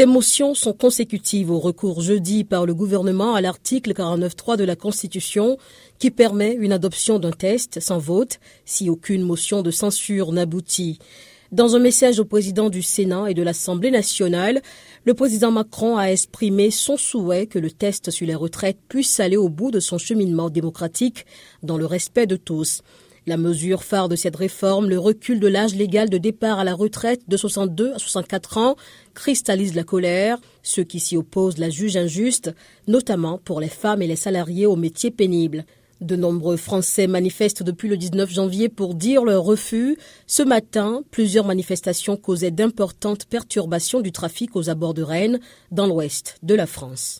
Ces motions sont consécutives au recours jeudi par le gouvernement à l'article 49.3 de la Constitution qui permet une adoption d'un test sans vote si aucune motion de censure n'aboutit. Dans un message au président du Sénat et de l'Assemblée nationale, le président Macron a exprimé son souhait que le test sur les retraites puisse aller au bout de son cheminement démocratique dans le respect de tous. La mesure phare de cette réforme, le recul de l'âge légal de départ à la retraite de 62 à 64 ans, cristallise la colère. Ceux qui s'y opposent la jugent injuste, notamment pour les femmes et les salariés aux métiers pénibles. De nombreux Français manifestent depuis le 19 janvier pour dire leur refus. Ce matin, plusieurs manifestations causaient d'importantes perturbations du trafic aux abords de Rennes, dans l'ouest de la France.